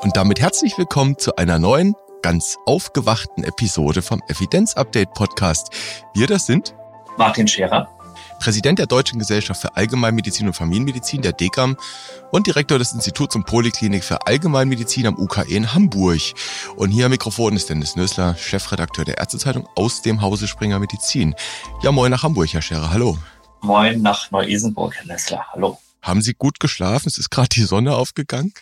Und damit herzlich willkommen zu einer neuen, ganz aufgewachten Episode vom Evidenz Update Podcast. Wir das sind Martin Scherer, Präsident der Deutschen Gesellschaft für Allgemeinmedizin und Familienmedizin, der DGAM, und Direktor des Instituts und Poliklinik für Allgemeinmedizin am UKE in Hamburg. Und hier am Mikrofon ist Dennis Nösler, Chefredakteur der Ärztezeitung aus dem Hause Springer Medizin. Ja, moin nach Hamburg, Herr Scherer, hallo. Moin nach Neu-Isenburg, Herr Nössler, hallo. Haben Sie gut geschlafen? Es ist gerade die Sonne aufgegangen.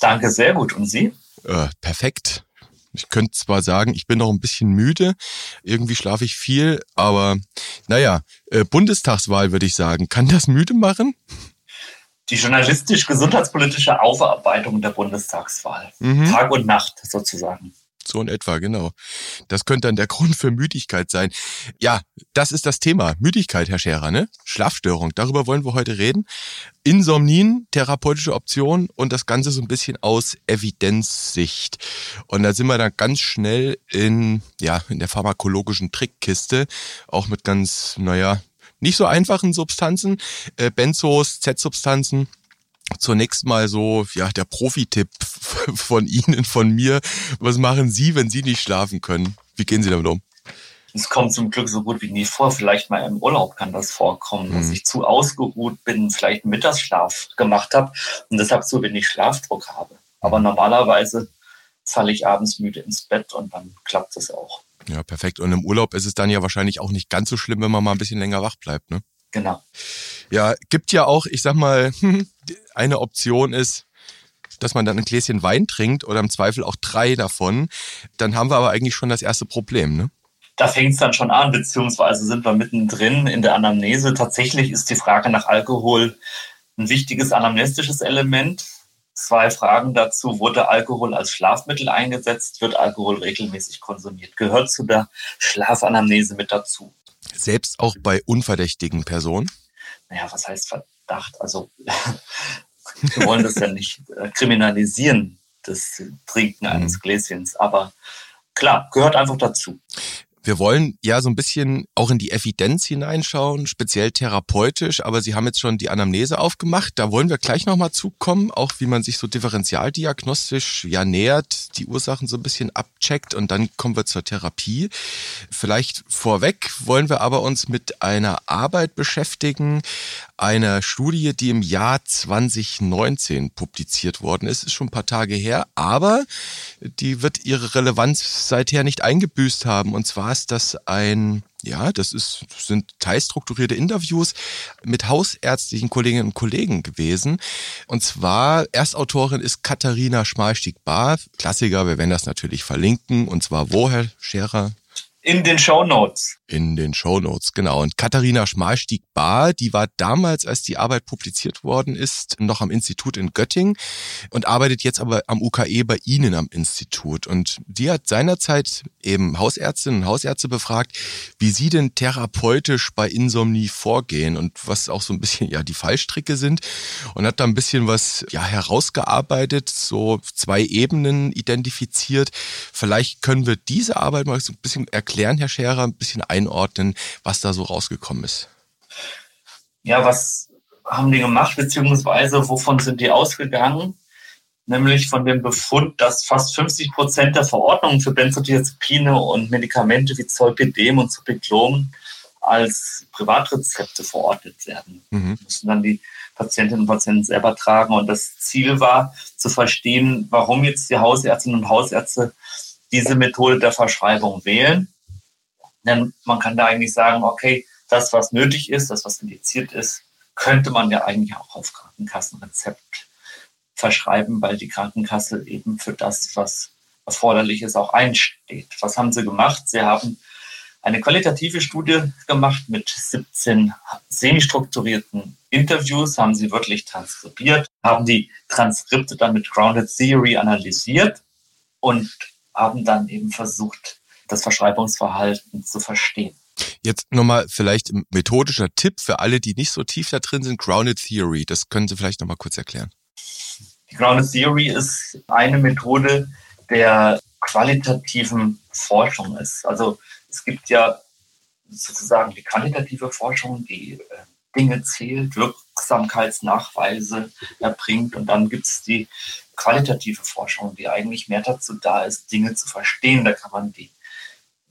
Danke, sehr gut. Und Sie? Äh, perfekt. Ich könnte zwar sagen, ich bin noch ein bisschen müde, irgendwie schlafe ich viel, aber naja, äh, Bundestagswahl würde ich sagen. Kann das müde machen? Die journalistisch-gesundheitspolitische Aufarbeitung der Bundestagswahl. Mhm. Tag und Nacht sozusagen. So in etwa, genau. Das könnte dann der Grund für Müdigkeit sein. Ja, das ist das Thema. Müdigkeit, Herr Scherer, ne? Schlafstörung. Darüber wollen wir heute reden. Insomnien, therapeutische Option und das Ganze so ein bisschen aus Evidenzsicht. Und da sind wir dann ganz schnell in, ja, in der pharmakologischen Trickkiste. Auch mit ganz, naja, nicht so einfachen Substanzen. Äh, Benzos, Z-Substanzen Zunächst mal so, ja, der Profi-Tipp von Ihnen, von mir. Was machen Sie, wenn Sie nicht schlafen können? Wie gehen Sie damit um? Es kommt zum Glück so gut wie nie vor. Vielleicht mal im Urlaub kann das vorkommen, mhm. dass ich zu ausgeruht bin, vielleicht einen Mittagsschlaf gemacht habe und deshalb zu wenig Schlafdruck habe. Aber mhm. normalerweise falle ich abends müde ins Bett und dann klappt es auch. Ja, perfekt. Und im Urlaub ist es dann ja wahrscheinlich auch nicht ganz so schlimm, wenn man mal ein bisschen länger wach bleibt, ne? Genau. Ja, gibt ja auch, ich sag mal, eine Option ist, dass man dann ein Gläschen Wein trinkt oder im Zweifel auch drei davon. Dann haben wir aber eigentlich schon das erste Problem, ne? Da fängt es dann schon an, beziehungsweise sind wir mittendrin in der Anamnese. Tatsächlich ist die Frage nach Alkohol ein wichtiges anamnestisches Element. Zwei Fragen dazu. Wurde Alkohol als Schlafmittel eingesetzt? Wird Alkohol regelmäßig konsumiert? Gehört zu der Schlafanamnese mit dazu? Selbst auch bei unverdächtigen Personen? Naja, was heißt Verdacht? Also, wir wollen das ja nicht äh, kriminalisieren, das Trinken eines mhm. Gläschens. Aber klar, gehört einfach dazu. Wir wollen ja so ein bisschen auch in die Evidenz hineinschauen, speziell therapeutisch, aber Sie haben jetzt schon die Anamnese aufgemacht. Da wollen wir gleich nochmal zukommen, auch wie man sich so differentialdiagnostisch ja nähert, die Ursachen so ein bisschen abcheckt und dann kommen wir zur Therapie. Vielleicht vorweg wollen wir aber uns mit einer Arbeit beschäftigen, einer Studie, die im Jahr 2019 publiziert worden ist. Ist schon ein paar Tage her, aber die wird ihre Relevanz seither nicht eingebüßt haben. Und zwar ist das ein ja, das ist, sind teilstrukturierte Interviews mit hausärztlichen Kolleginnen und Kollegen gewesen. Und zwar, Erstautorin ist Katharina Schmalstieg-Bar. Klassiker, wir werden das natürlich verlinken. Und zwar wo, Herr Scherer? In den Show Notes. In den Show Notes, genau. Und Katharina Schmalstieg-Bar, die war damals, als die Arbeit publiziert worden ist, noch am Institut in Göttingen und arbeitet jetzt aber am UKE bei Ihnen am Institut. Und die hat seinerzeit eben Hausärztinnen und Hausärzte befragt, wie sie denn therapeutisch bei Insomnie vorgehen und was auch so ein bisschen ja die Fallstricke sind und hat da ein bisschen was ja herausgearbeitet, so zwei Ebenen identifiziert. Vielleicht können wir diese Arbeit mal so ein bisschen erklären erklären, Herr Scherer, ein bisschen einordnen, was da so rausgekommen ist? Ja, was haben die gemacht, beziehungsweise wovon sind die ausgegangen? Nämlich von dem Befund, dass fast 50 Prozent der Verordnungen für Benzodiazepine und Medikamente wie Zolpidem und Zopiclom als Privatrezepte verordnet werden. Mhm. Müssen dann die Patientinnen und Patienten selber tragen. Und das Ziel war, zu verstehen, warum jetzt die Hausärztinnen und Hausärzte diese Methode der Verschreibung wählen denn man kann da eigentlich sagen, okay, das, was nötig ist, das, was indiziert ist, könnte man ja eigentlich auch auf Krankenkassenrezept verschreiben, weil die Krankenkasse eben für das, was erforderlich ist, auch einsteht. Was haben sie gemacht? Sie haben eine qualitative Studie gemacht mit 17 semi-strukturierten Interviews, haben sie wirklich transkribiert, haben die Transkripte dann mit Grounded Theory analysiert und haben dann eben versucht, das Verschreibungsverhalten zu verstehen. Jetzt nochmal vielleicht ein methodischer Tipp für alle, die nicht so tief da drin sind, Grounded Theory. Das können Sie vielleicht nochmal kurz erklären. Die Grounded Theory ist eine Methode der qualitativen Forschung ist. Also es gibt ja sozusagen die quantitative Forschung, die äh, Dinge zählt, Wirksamkeitsnachweise erbringt. Und dann gibt es die qualitative Forschung, die eigentlich mehr dazu da ist, Dinge zu verstehen. Da kann man die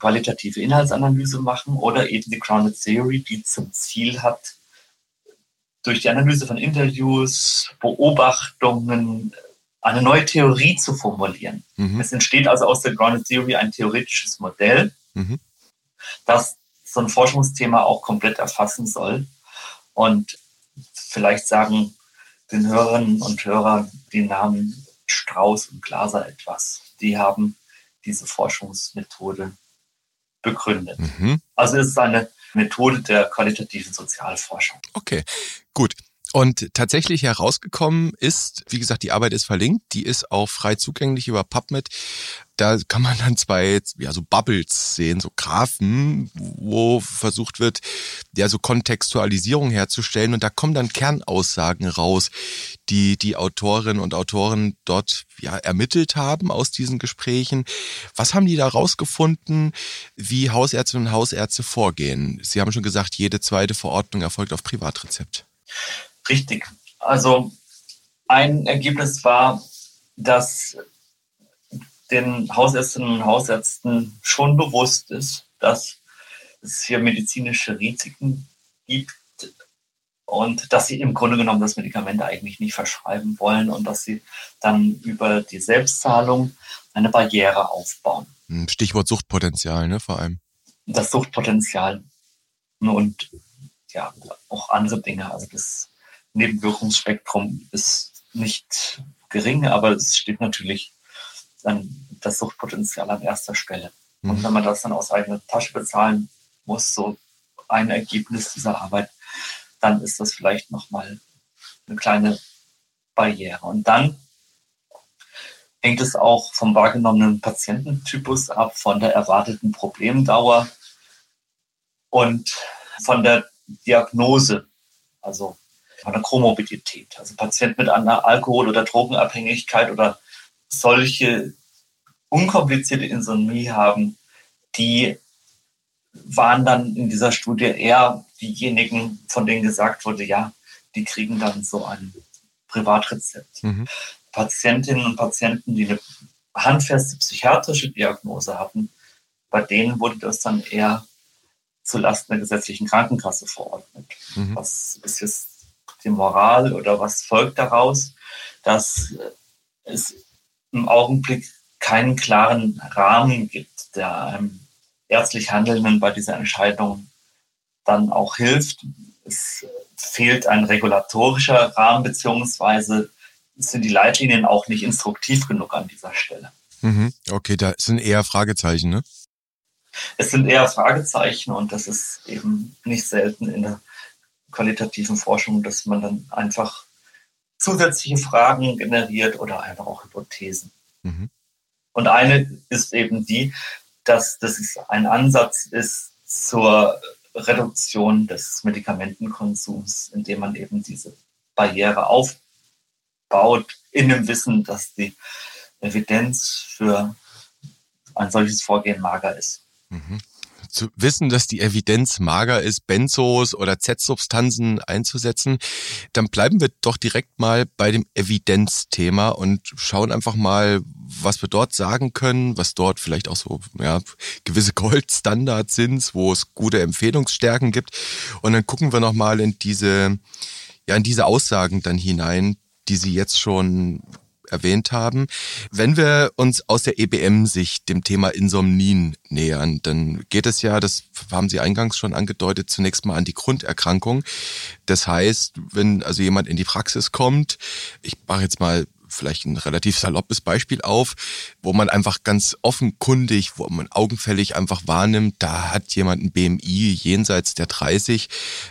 qualitative Inhaltsanalyse machen oder eben die Grounded Theory, die zum Ziel hat, durch die Analyse von Interviews, Beobachtungen, eine neue Theorie zu formulieren. Mhm. Es entsteht also aus der Grounded Theory ein theoretisches Modell, mhm. das so ein Forschungsthema auch komplett erfassen soll. Und vielleicht sagen den Hörerinnen und Hörern die Namen Strauß und Glaser etwas. Die haben diese Forschungsmethode begründet. Mhm. Also es ist eine Methode der qualitativen Sozialforschung. Okay, gut. Und tatsächlich herausgekommen ist, wie gesagt, die Arbeit ist verlinkt, die ist auch frei zugänglich über PubMed. Da kann man dann zwei, ja, so Bubbles sehen, so Graphen, wo versucht wird, ja, so Kontextualisierung herzustellen. Und da kommen dann Kernaussagen raus, die die Autorinnen und Autoren dort, ja, ermittelt haben aus diesen Gesprächen. Was haben die da rausgefunden, wie Hausärztinnen und Hausärzte vorgehen? Sie haben schon gesagt, jede zweite Verordnung erfolgt auf Privatrezept. Richtig. Also ein Ergebnis war, dass den Hausärztinnen und Hausärzten schon bewusst ist, dass es hier medizinische Risiken gibt und dass sie im Grunde genommen das Medikament eigentlich nicht verschreiben wollen und dass sie dann über die Selbstzahlung eine Barriere aufbauen. Hm, Stichwort Suchtpotenzial, ne, vor allem. Das Suchtpotenzial und ja, auch andere Dinge. Also das Nebenwirkungsspektrum ist nicht gering, aber es steht natürlich dann das Suchtpotenzial an erster Stelle. Mhm. Und wenn man das dann aus eigener Tasche bezahlen muss, so ein Ergebnis dieser Arbeit, dann ist das vielleicht nochmal eine kleine Barriere. Und dann hängt es auch vom wahrgenommenen Patiententypus ab, von der erwarteten Problemdauer und von der Diagnose. Also von einer Komorbidität. Also Patienten mit einer Alkohol- oder Drogenabhängigkeit oder solche unkomplizierte Insomnie haben, die waren dann in dieser Studie eher diejenigen, von denen gesagt wurde, ja, die kriegen dann so ein Privatrezept. Mhm. Patientinnen und Patienten, die eine handfeste psychiatrische Diagnose hatten, bei denen wurde das dann eher zulasten der gesetzlichen Krankenkasse verordnet. Mhm. Was ist jetzt die Moral oder was folgt daraus, dass es im Augenblick keinen klaren Rahmen gibt, der einem ärztlich Handelnden bei dieser Entscheidung dann auch hilft. Es fehlt ein regulatorischer Rahmen, beziehungsweise sind die Leitlinien auch nicht instruktiv genug an dieser Stelle. Mhm. Okay, da sind eher Fragezeichen, ne? Es sind eher Fragezeichen und das ist eben nicht selten in der qualitativen Forschung, dass man dann einfach zusätzliche Fragen generiert oder einfach auch Hypothesen. Mhm. Und eine ist eben die, dass das ein Ansatz ist zur Reduktion des Medikamentenkonsums, indem man eben diese Barriere aufbaut, in dem Wissen, dass die Evidenz für ein solches Vorgehen mager ist. Mhm zu wissen, dass die Evidenz mager ist, Benzos oder Z-Substanzen einzusetzen, dann bleiben wir doch direkt mal bei dem Evidenzthema und schauen einfach mal, was wir dort sagen können, was dort vielleicht auch so ja, gewisse Goldstandards sind, wo es gute Empfehlungsstärken gibt. Und dann gucken wir nochmal in diese, ja, in diese Aussagen dann hinein, die Sie jetzt schon erwähnt haben. Wenn wir uns aus der EBM-Sicht dem Thema Insomnien nähern, dann geht es ja, das haben Sie eingangs schon angedeutet, zunächst mal an die Grunderkrankung. Das heißt, wenn also jemand in die Praxis kommt, ich mache jetzt mal vielleicht ein relativ saloppes Beispiel auf, wo man einfach ganz offenkundig, wo man augenfällig einfach wahrnimmt, da hat jemand ein BMI jenseits der 30.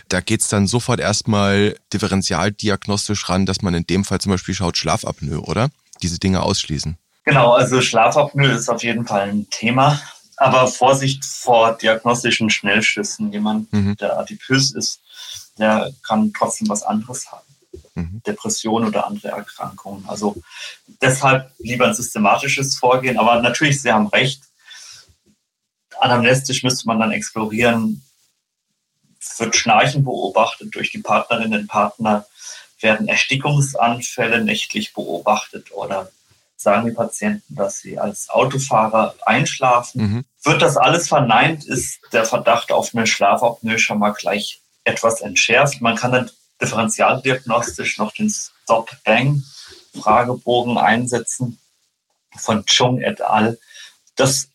Da geht's dann sofort erstmal differentialdiagnostisch ran, dass man in dem Fall zum Beispiel schaut Schlafapnoe, oder? Diese Dinge ausschließen. Genau, also Schlafapnoe ist auf jeden Fall ein Thema. Aber Vorsicht vor diagnostischen Schnellschüssen. Jemand, mhm. der adipös ist, der kann trotzdem was anderes haben mhm. Depressionen oder andere Erkrankungen. Also deshalb lieber ein systematisches Vorgehen. Aber natürlich, Sie haben recht. Anamnestisch müsste man dann explorieren, wird Schnarchen beobachtet durch die Partnerinnen und Partner, werden Erstickungsanfälle nächtlich beobachtet oder sagen die Patienten, dass sie als Autofahrer einschlafen. Mhm. Wird das alles verneint, ist der Verdacht auf eine Schlafapnoe schon mal gleich etwas entschärft. Man kann dann differentialdiagnostisch noch den Stop-Bang-Fragebogen einsetzen von Chung et al. Das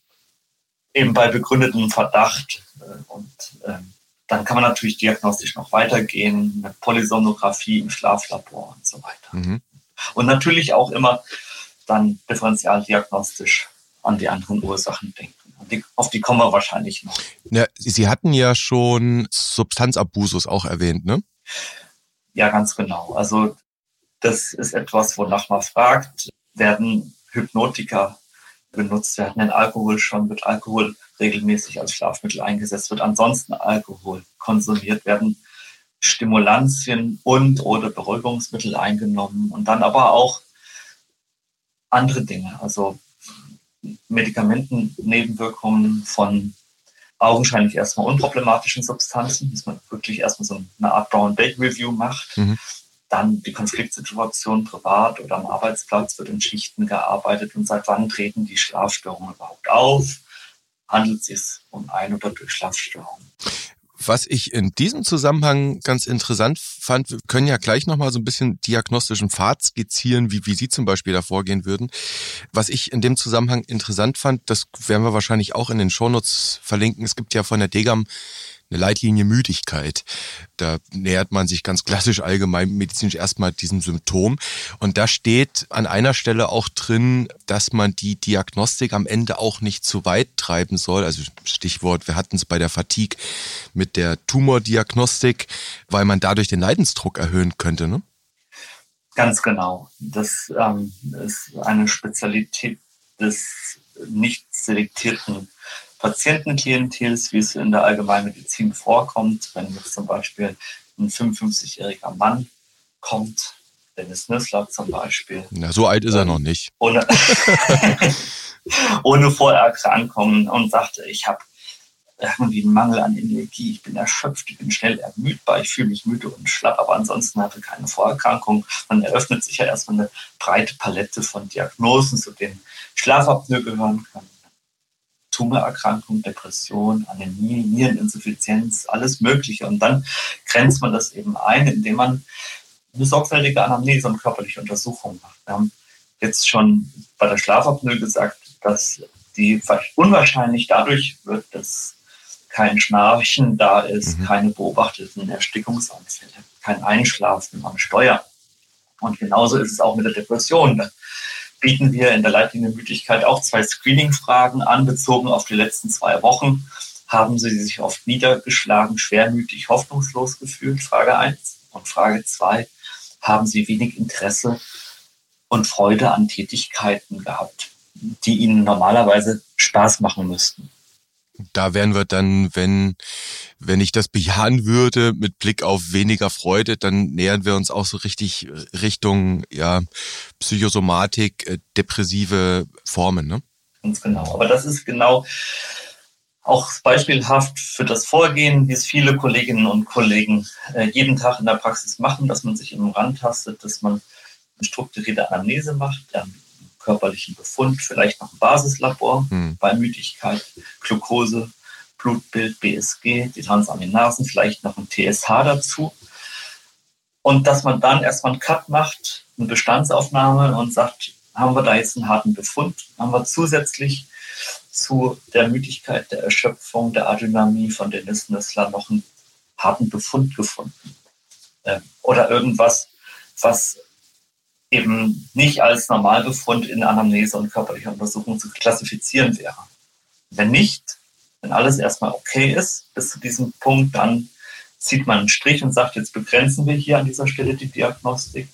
eben bei begründetem Verdacht äh, und ähm, dann kann man natürlich diagnostisch noch weitergehen, eine Polysomnographie im Schlaflabor und so weiter. Mhm. Und natürlich auch immer dann differentialdiagnostisch an die anderen Ursachen denken. Die, auf die kommen wir wahrscheinlich noch. Ja, Sie hatten ja schon Substanzabusus auch erwähnt, ne? Ja, ganz genau. Also das ist etwas, wonach man fragt. Werden Hypnotika benutzt? Werden denn Alkohol schon? Wird Alkohol regelmäßig als Schlafmittel eingesetzt? Wird ansonsten Alkohol konsumiert? Werden Stimulantien und oder Beruhigungsmittel eingenommen? Und dann aber auch andere Dinge, also Medikamentennebenwirkungen von augenscheinlich erstmal unproblematischen Substanzen, dass man wirklich erstmal so eine Art Brown-Bake-Review macht. Mhm. Dann die Konfliktsituation privat oder am Arbeitsplatz wird in Schichten gearbeitet und seit wann treten die Schlafstörungen überhaupt auf? Handelt es sich um Ein- oder Durchschlafstörungen? Was ich in diesem Zusammenhang ganz interessant fand, wir können ja gleich nochmal so ein bisschen diagnostischen Pfad skizzieren, wie, wie Sie zum Beispiel da vorgehen würden. Was ich in dem Zusammenhang interessant fand, das werden wir wahrscheinlich auch in den Shownotes verlinken. Es gibt ja von der Degam eine Leitlinie Müdigkeit. Da nähert man sich ganz klassisch allgemein medizinisch erstmal diesem Symptom. Und da steht an einer Stelle auch drin, dass man die Diagnostik am Ende auch nicht zu weit treiben soll. Also Stichwort, wir hatten es bei der Fatigue mit der Tumordiagnostik, weil man dadurch den Leidensdruck erhöhen könnte. Ne? Ganz genau. Das ähm, ist eine Spezialität des nicht selektierten Patientenklientels, wie es in der Allgemeinmedizin vorkommt. Wenn jetzt zum Beispiel ein 55-jähriger Mann kommt, Dennis Nüssler zum Beispiel. Na, so alt ist er noch nicht. Ohne, ohne Vorerkrankungen und sagte, ich habe irgendwie einen Mangel an Energie, ich bin erschöpft, ich bin schnell ermüdbar, ich fühle mich müde und schlapp, aber ansonsten hatte keine Vorerkrankung. Dann eröffnet sich ja erstmal eine breite Palette von Diagnosen, zu denen Schlafapnoe gehören kann Tumorerkrankung, Depression, Anämie, Niereninsuffizienz, alles Mögliche. Und dann grenzt man das eben ein, indem man eine sorgfältige Anamnese und körperliche Untersuchung macht. Wir haben jetzt schon bei der Schlafapnoe gesagt, dass die unwahrscheinlich dadurch wird, dass kein Schnarchen da ist, mhm. keine beobachteten Erstickungsanfälle, kein Einschlafen am Steuer. Und genauso ist es auch mit der Depression bieten wir in der Leitlinie Müdigkeit auch zwei Screening-Fragen an, bezogen auf die letzten zwei Wochen. Haben Sie sich oft niedergeschlagen, schwermütig, hoffnungslos gefühlt? Frage 1. Und Frage 2. Haben Sie wenig Interesse und Freude an Tätigkeiten gehabt, die Ihnen normalerweise Spaß machen müssten? Da wären wir dann, wenn, wenn ich das bejahen würde mit Blick auf weniger Freude, dann nähern wir uns auch so richtig Richtung ja, Psychosomatik, äh, depressive Formen. Ne? Ganz genau. Aber das ist genau auch beispielhaft für das Vorgehen, wie es viele Kolleginnen und Kollegen äh, jeden Tag in der Praxis machen, dass man sich im Rand tastet, dass man eine strukturierte Anamnese macht, dann körperlichen Befund, vielleicht noch ein Basislabor hm. bei Müdigkeit, Glucose, Blutbild, BSG, die Transaminasen, vielleicht noch ein TSH dazu. Und dass man dann erstmal einen Cut macht, eine Bestandsaufnahme und sagt, haben wir da jetzt einen harten Befund? Haben wir zusätzlich zu der Müdigkeit, der Erschöpfung, der Adynamie von Dennis Nüssler noch einen harten Befund gefunden? Ähm, oder irgendwas, was eben nicht als Normalbefund in Anamnese und körperlicher Untersuchung zu klassifizieren wäre. Wenn nicht, wenn alles erstmal okay ist bis zu diesem Punkt, dann zieht man einen Strich und sagt, jetzt begrenzen wir hier an dieser Stelle die Diagnostik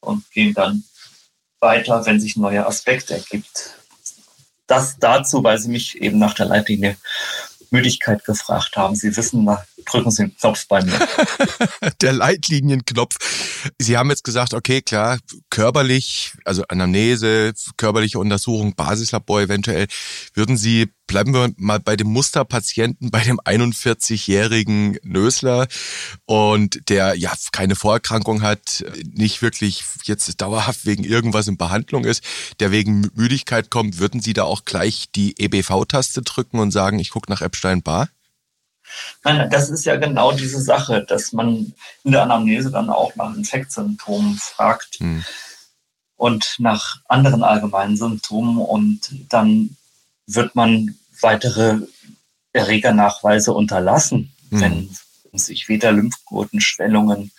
und gehen dann weiter, wenn sich ein neuer Aspekt ergibt. Das dazu, weil Sie mich eben nach der Leitlinie Müdigkeit gefragt haben. Sie wissen, drücken Sie den Knopf bei mir. Der Leitlinienknopf. Sie haben jetzt gesagt, okay, klar, körperlich, also Anamnese, körperliche Untersuchung, Basislabor eventuell. Würden Sie, bleiben wir mal bei dem Musterpatienten, bei dem 41-jährigen Nösler und der ja keine Vorerkrankung hat, nicht wirklich jetzt dauerhaft wegen irgendwas in Behandlung ist, der wegen Müdigkeit kommt, würden Sie da auch gleich die EBV-Taste drücken und sagen, ich gucke nach Epstein-Barr? Nein, das ist ja genau diese Sache, dass man in der Anamnese dann auch nach Infektsymptomen fragt hm. und nach anderen allgemeinen Symptomen und dann wird man weitere Erregernachweise unterlassen, hm. wenn sich weder Lymphknotenschwellungen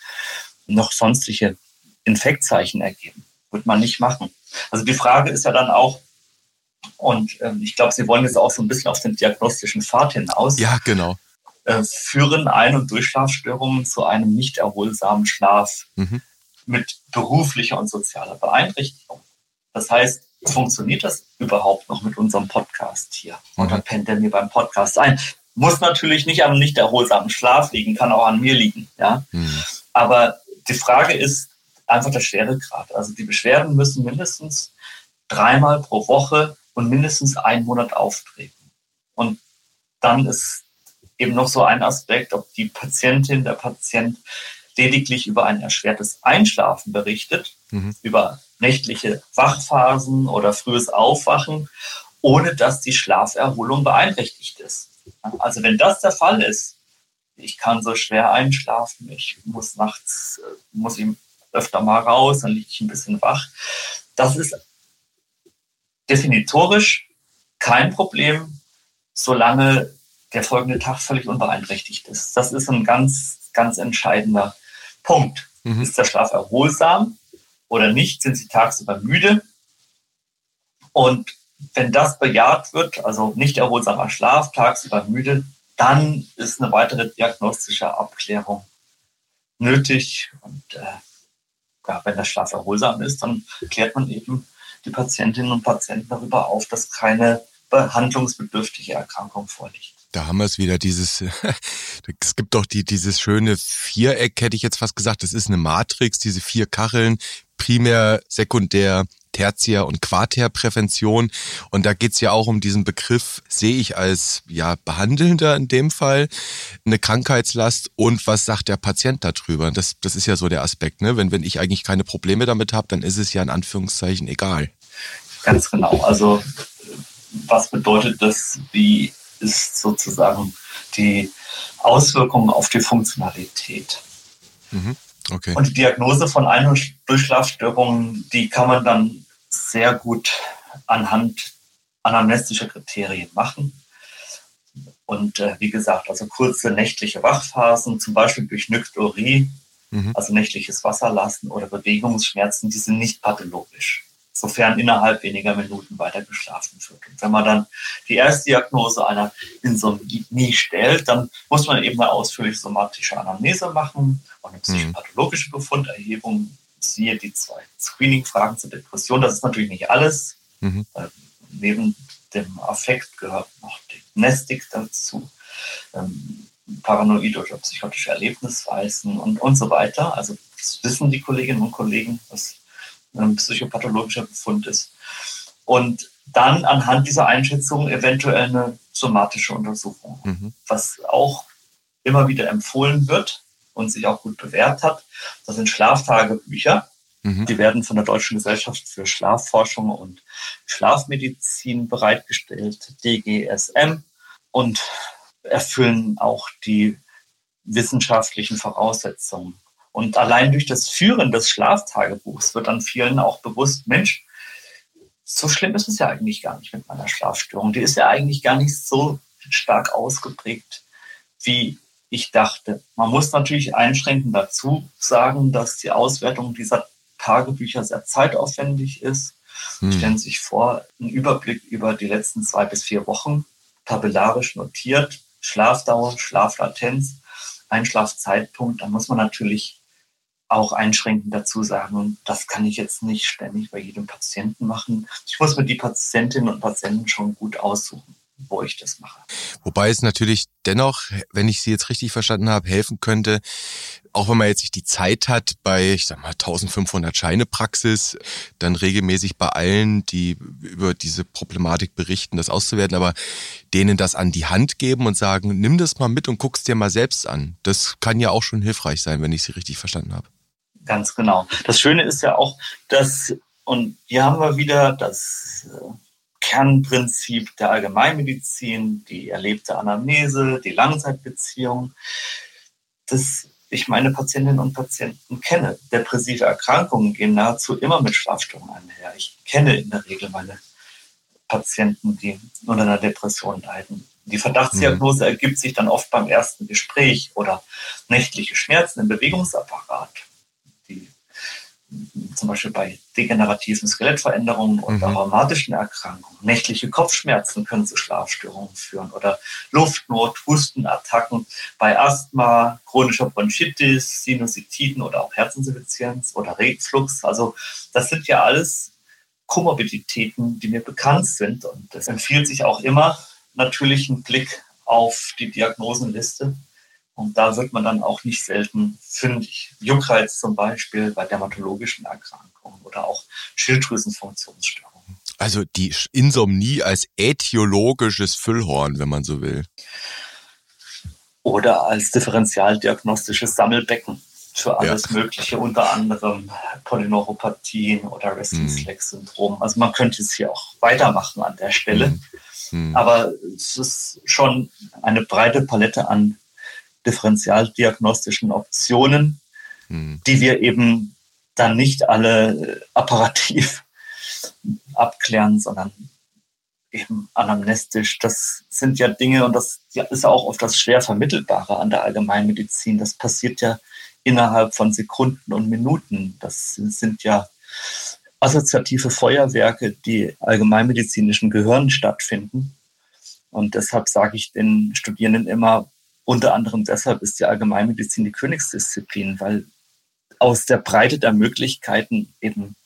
noch sonstige Infektzeichen ergeben. Wird man nicht machen. Also die Frage ist ja dann auch, und ähm, ich glaube, Sie wollen jetzt auch so ein bisschen auf den diagnostischen Pfad hinaus. Ja, genau äh, führen Ein- und Durchschlafstörungen zu einem nicht erholsamen Schlaf mhm. mit beruflicher und sozialer Beeinträchtigung. Das heißt, funktioniert das überhaupt noch mit unserem Podcast hier? Mhm. Oder pennt er mir beim Podcast ein? Muss natürlich nicht am nicht erholsamen Schlaf liegen, kann auch an mir liegen. Ja? Mhm. Aber die Frage ist einfach der Schweregrad. Also die Beschwerden müssen mindestens dreimal pro Woche und mindestens einen Monat auftreten. Und dann ist eben noch so ein Aspekt, ob die Patientin, der Patient lediglich über ein erschwertes Einschlafen berichtet, mhm. über nächtliche Wachphasen oder frühes Aufwachen, ohne dass die Schlaferholung beeinträchtigt ist. Also wenn das der Fall ist, ich kann so schwer einschlafen, ich muss nachts, äh, muss ich öfter mal raus, dann liege ich ein bisschen wach. Das ist definitorisch kein Problem, solange der folgende Tag völlig unbeeinträchtigt ist. Das ist ein ganz, ganz entscheidender Punkt. Mhm. Ist der Schlaf erholsam oder nicht? Sind Sie tagsüber müde? Und wenn das bejaht wird, also nicht erholsamer Schlaf, tagsüber müde, dann ist eine weitere diagnostische Abklärung nötig. Und äh, ja, wenn der Schlaf erholsam ist, dann klärt man eben die Patientinnen und Patienten darüber auf, dass keine behandlungsbedürftige Erkrankung vorliegt. Da haben wir es wieder, dieses, es gibt doch die, dieses schöne Viereck, hätte ich jetzt fast gesagt, das ist eine Matrix, diese vier Kacheln, primär, sekundär, Tertiär- und Quartärprävention. Und da geht's ja auch um diesen Begriff, sehe ich als ja Behandelnder in dem Fall eine Krankheitslast und was sagt der Patient darüber? Das, das ist ja so der Aspekt, ne? Wenn, wenn ich eigentlich keine Probleme damit habe, dann ist es ja in Anführungszeichen egal. Ganz genau. Also was bedeutet das, wie ist sozusagen die Auswirkung auf die Funktionalität. Mhm. Okay. Und die Diagnose von Ein- und Durchschlafstörungen, die kann man dann sehr gut anhand anamnestischer Kriterien machen. Und äh, wie gesagt, also kurze nächtliche Wachphasen, zum Beispiel durch Nykturie, mhm. also nächtliches Wasserlassen oder Bewegungsschmerzen, die sind nicht pathologisch sofern innerhalb weniger Minuten weiter geschlafen wird. Und wenn man dann die Erstdiagnose einer Insomnie stellt, dann muss man eben eine ausführliche somatische Anamnese machen und eine psychopathologische Befunderhebung. Siehe die zwei Screening-Fragen zur Depression. Das ist natürlich nicht alles. Mhm. Neben dem Affekt gehört noch die Nestik dazu. Ähm, paranoide oder psychotische Erlebnisweisen und, und so weiter. Also das wissen die Kolleginnen und Kollegen, was ein psychopathologischer Befund ist. Und dann anhand dieser Einschätzung eventuell eine somatische Untersuchung, mhm. was auch immer wieder empfohlen wird und sich auch gut bewährt hat. Das sind Schlaftagebücher. Mhm. Die werden von der Deutschen Gesellschaft für Schlafforschung und Schlafmedizin bereitgestellt, DGSM, und erfüllen auch die wissenschaftlichen Voraussetzungen. Und allein durch das Führen des Schlaftagebuchs wird dann vielen auch bewusst, Mensch, so schlimm ist es ja eigentlich gar nicht mit meiner Schlafstörung. Die ist ja eigentlich gar nicht so stark ausgeprägt, wie ich dachte. Man muss natürlich einschränkend dazu sagen, dass die Auswertung dieser Tagebücher sehr zeitaufwendig ist. Hm. Stellen Sie sich vor, einen Überblick über die letzten zwei bis vier Wochen, tabellarisch notiert, Schlafdauer, Schlaflatenz, Einschlafzeitpunkt. Da muss man natürlich auch einschränkend dazu sagen, das kann ich jetzt nicht ständig bei jedem Patienten machen. Ich muss mir die Patientinnen und Patienten schon gut aussuchen. wo ich das mache. Wobei es natürlich dennoch, wenn ich Sie jetzt richtig verstanden habe, helfen könnte, auch wenn man jetzt nicht die Zeit hat, bei, ich sag mal, 1500 Scheine Praxis, dann regelmäßig bei allen, die über diese Problematik berichten, das auszuwerten, aber denen das an die Hand geben und sagen, nimm das mal mit und guck's dir mal selbst an. Das kann ja auch schon hilfreich sein, wenn ich Sie richtig verstanden habe. Ganz genau. Das Schöne ist ja auch, dass, und hier haben wir wieder das äh, Kernprinzip der Allgemeinmedizin, die erlebte Anamnese, die Langzeitbeziehung, dass ich meine Patientinnen und Patienten kenne. Depressive Erkrankungen gehen nahezu immer mit Schlafstörungen einher. Ich kenne in der Regel meine Patienten, die unter einer Depression leiden. Die Verdachtsdiagnose mhm. ergibt sich dann oft beim ersten Gespräch oder nächtliche Schmerzen im Bewegungsapparat zum Beispiel bei degenerativen Skelettveränderungen oder mhm. rheumatischen Erkrankungen. Nächtliche Kopfschmerzen können zu Schlafstörungen führen oder Luftnot, Hustenattacken bei Asthma, chronischer Bronchitis, Sinusitiden oder auch Herzinsuffizienz oder Reflux. Also das sind ja alles Komorbiditäten, die mir bekannt sind. Und es empfiehlt sich auch immer natürlich ein Blick auf die Diagnosenliste und da wird man dann auch nicht selten fündig. Juckreiz zum Beispiel bei dermatologischen Erkrankungen oder auch Schilddrüsenfunktionsstörungen. Also die Insomnie als ätiologisches Füllhorn, wenn man so will. Oder als differentialdiagnostisches Sammelbecken für alles ja. Mögliche, unter anderem Polyneuropathien oder Restless-Legs-Syndrom. Also man könnte es hier auch weitermachen an der Stelle. Mhm. Mhm. Aber es ist schon eine breite Palette an differentialdiagnostischen Optionen, hm. die wir eben dann nicht alle apparativ abklären, sondern eben anamnestisch. Das sind ja Dinge, und das ist auch oft das schwer Vermittelbare an der Allgemeinmedizin. Das passiert ja innerhalb von Sekunden und Minuten. Das sind ja assoziative Feuerwerke, die allgemeinmedizinischen Gehirn stattfinden. Und deshalb sage ich den Studierenden immer, unter anderem deshalb ist die Allgemeinmedizin die Königsdisziplin, weil aus der Breite der Möglichkeiten eben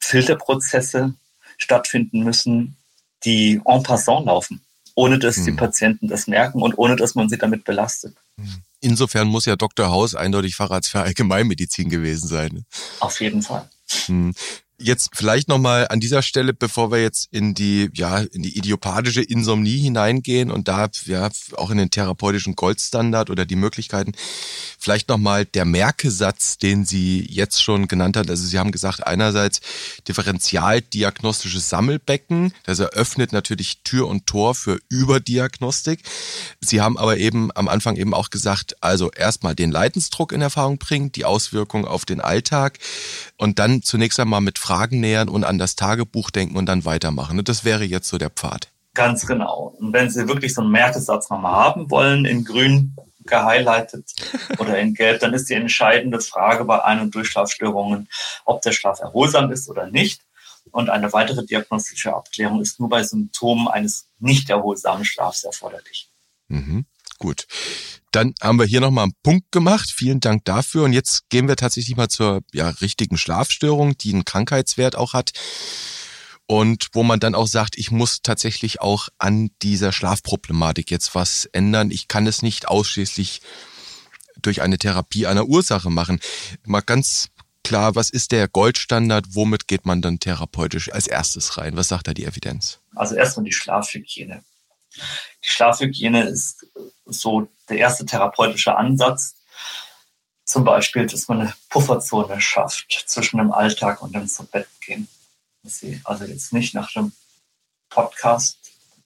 Filterprozesse stattfinden müssen, die en passant laufen, ohne dass hm. die Patienten das merken und ohne dass man sie damit belastet. Hm. Insofern muss ja Dr. Haus eindeutig Facharzt für Allgemeinmedizin gewesen sein. Auf jeden Fall. Hm. Jetzt vielleicht nochmal an dieser Stelle, bevor wir jetzt in die, ja, in die idiopathische Insomnie hineingehen und da, ja, auch in den therapeutischen Goldstandard oder die Möglichkeiten, vielleicht nochmal der Merkesatz, den Sie jetzt schon genannt haben. Also Sie haben gesagt, einerseits differentialdiagnostisches Sammelbecken. Das eröffnet natürlich Tür und Tor für Überdiagnostik. Sie haben aber eben am Anfang eben auch gesagt, also erstmal den Leidensdruck in Erfahrung bringen, die Auswirkungen auf den Alltag und dann zunächst einmal mit Fragen nähern und an das Tagebuch denken und dann weitermachen. Das wäre jetzt so der Pfad. Ganz genau. Und wenn Sie wirklich so einen Merkesatz nochmal haben wollen, in grün gehighlightet oder in gelb, dann ist die entscheidende Frage bei Ein- und Durchschlafstörungen, ob der Schlaf erholsam ist oder nicht. Und eine weitere diagnostische Abklärung ist nur bei Symptomen eines nicht erholsamen Schlafs erforderlich. Mhm. Gut. Dann haben wir hier nochmal einen Punkt gemacht. Vielen Dank dafür. Und jetzt gehen wir tatsächlich mal zur ja, richtigen Schlafstörung, die einen Krankheitswert auch hat. Und wo man dann auch sagt, ich muss tatsächlich auch an dieser Schlafproblematik jetzt was ändern. Ich kann es nicht ausschließlich durch eine Therapie einer Ursache machen. Mal ganz klar, was ist der Goldstandard? Womit geht man dann therapeutisch als erstes rein? Was sagt da die Evidenz? Also erstmal die Schlafhygiene. Die Schlafhygiene ist so der erste therapeutische Ansatz. Zum Beispiel, dass man eine Pufferzone schafft zwischen dem Alltag und dem zu Bett gehen. Dass sie also jetzt nicht nach dem Podcast,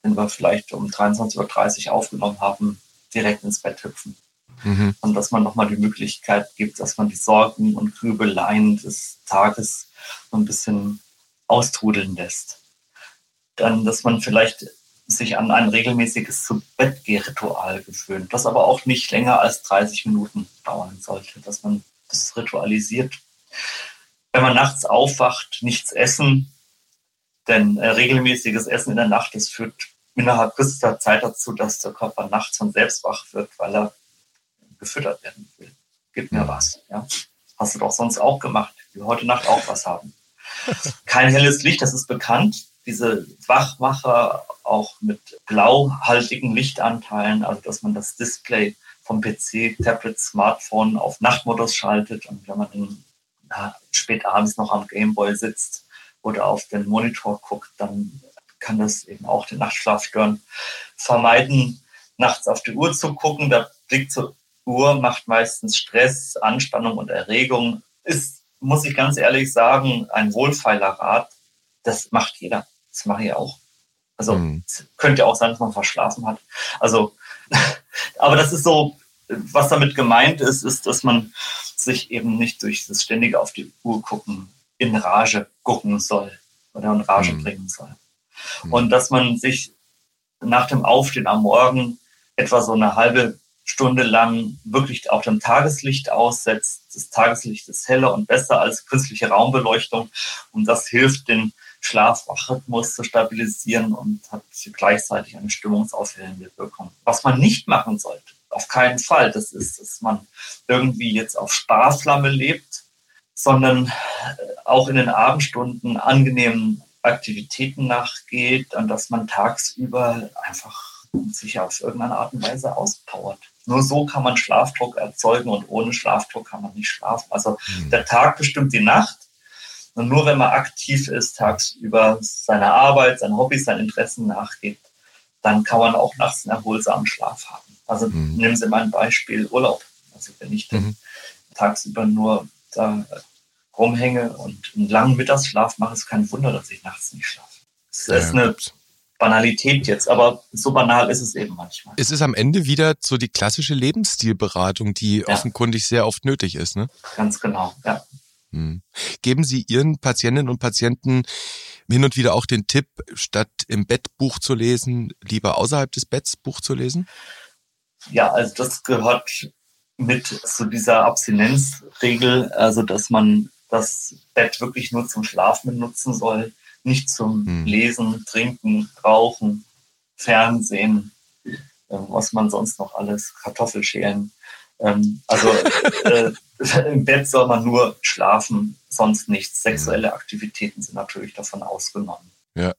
den wir vielleicht um 23.30 Uhr aufgenommen haben, direkt ins Bett hüpfen. Mhm. Und dass man nochmal die Möglichkeit gibt, dass man die Sorgen und Grübeleien des Tages so ein bisschen austrudeln lässt. Dann, dass man vielleicht sich an ein regelmäßiges Zu-Bett-Geh-Ritual gewöhnt, das aber auch nicht länger als 30 Minuten dauern sollte, dass man das ritualisiert. Wenn man nachts aufwacht, nichts essen, denn äh, regelmäßiges Essen in der Nacht, das führt innerhalb kürzester Zeit dazu, dass der Körper nachts von selbst wach wird, weil er gefüttert werden will. Gib mir was. Ja? Hast du doch sonst auch gemacht. Wir heute Nacht auch was haben. Kein helles Licht, das ist bekannt diese Wachmacher auch mit blauhaltigen Lichtanteilen, also dass man das Display vom PC, Tablet, Smartphone auf Nachtmodus schaltet und wenn man in, spät abends noch am Gameboy sitzt oder auf den Monitor guckt, dann kann das eben auch den Nachtschlaf stören. Vermeiden, nachts auf die Uhr zu gucken. Der Blick zur Uhr macht meistens Stress, Anspannung und Erregung. Ist, muss ich ganz ehrlich sagen, ein Wohlfeilerrat. Das macht jeder. Das mache ich auch. Also mhm. könnte auch sein, dass man verschlafen hat. Also, aber das ist so, was damit gemeint ist, ist, dass man sich eben nicht durch das ständige auf die Uhr gucken in Rage gucken soll oder in Rage mhm. bringen soll. Mhm. Und dass man sich nach dem Aufstehen am Morgen etwa so eine halbe Stunde lang wirklich auch dem Tageslicht aussetzt. Das Tageslicht ist heller und besser als künstliche Raumbeleuchtung und das hilft, den Schlafwachrhythmus zu stabilisieren und hat gleichzeitig eine stimmungsaufhellende Wirkung. Was man nicht machen sollte, auf keinen Fall, das ist, dass man irgendwie jetzt auf Sparflamme lebt, sondern auch in den Abendstunden angenehmen Aktivitäten nachgeht und dass man tagsüber einfach sich auf irgendeine Art und Weise auspowert. Nur so kann man Schlafdruck erzeugen und ohne Schlafdruck kann man nicht schlafen. Also mhm. der Tag bestimmt die Nacht. Und nur wenn man aktiv ist, tagsüber seiner Arbeit, seinen Hobbys, seinen Interessen nachgeht, dann kann man auch nachts einen erholsamen Schlaf haben. Also mhm. nehmen Sie mal ein Beispiel Urlaub. Also wenn ich mhm. tagsüber nur da rumhänge und einen langen Mittagsschlaf mache, ist kein Wunder, dass ich nachts nicht schlafe. Das ja, ist eine Banalität jetzt, aber so banal ist es eben manchmal. Es ist am Ende wieder so die klassische Lebensstilberatung, die ja. offenkundig sehr oft nötig ist, ne? Ganz genau, ja. Hm. Geben Sie Ihren Patientinnen und Patienten hin und wieder auch den Tipp, statt im Bett Buch zu lesen, lieber außerhalb des Betts Buch zu lesen? Ja, also das gehört mit zu dieser Abstinenzregel, also dass man das Bett wirklich nur zum Schlafen benutzen soll, nicht zum hm. Lesen, Trinken, Rauchen, Fernsehen, äh, was man sonst noch alles, Kartoffelschälen. Ähm, also äh, im Bett soll man nur schlafen, sonst nichts. Sexuelle Aktivitäten sind natürlich davon ausgenommen. Ja.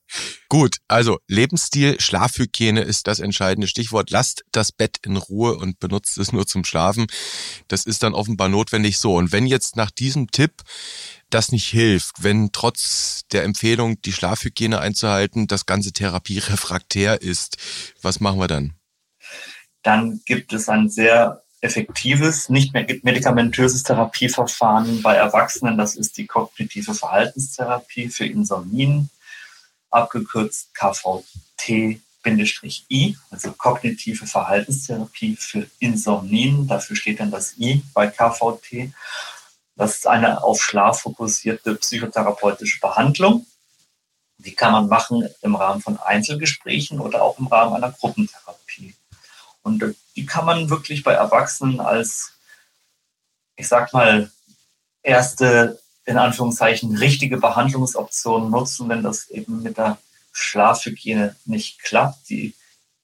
Gut, also Lebensstil, Schlafhygiene ist das entscheidende Stichwort. Lasst das Bett in Ruhe und benutzt es nur zum Schlafen. Das ist dann offenbar notwendig so. Und wenn jetzt nach diesem Tipp das nicht hilft, wenn trotz der Empfehlung, die Schlafhygiene einzuhalten, das ganze Therapie refraktär ist, was machen wir dann? Dann gibt es ein sehr effektives, nicht mehr medikamentöses Therapieverfahren bei Erwachsenen. Das ist die kognitive Verhaltenstherapie für Insomnien abgekürzt KVT-I, also kognitive Verhaltenstherapie für Insomnien. Dafür steht dann das I bei KVT. Das ist eine auf Schlaf fokussierte psychotherapeutische Behandlung. Die kann man machen im Rahmen von Einzelgesprächen oder auch im Rahmen einer Gruppentherapie. Und die kann man wirklich bei Erwachsenen als, ich sag mal, erste in Anführungszeichen richtige Behandlungsoptionen nutzen, wenn das eben mit der Schlafhygiene nicht klappt. Die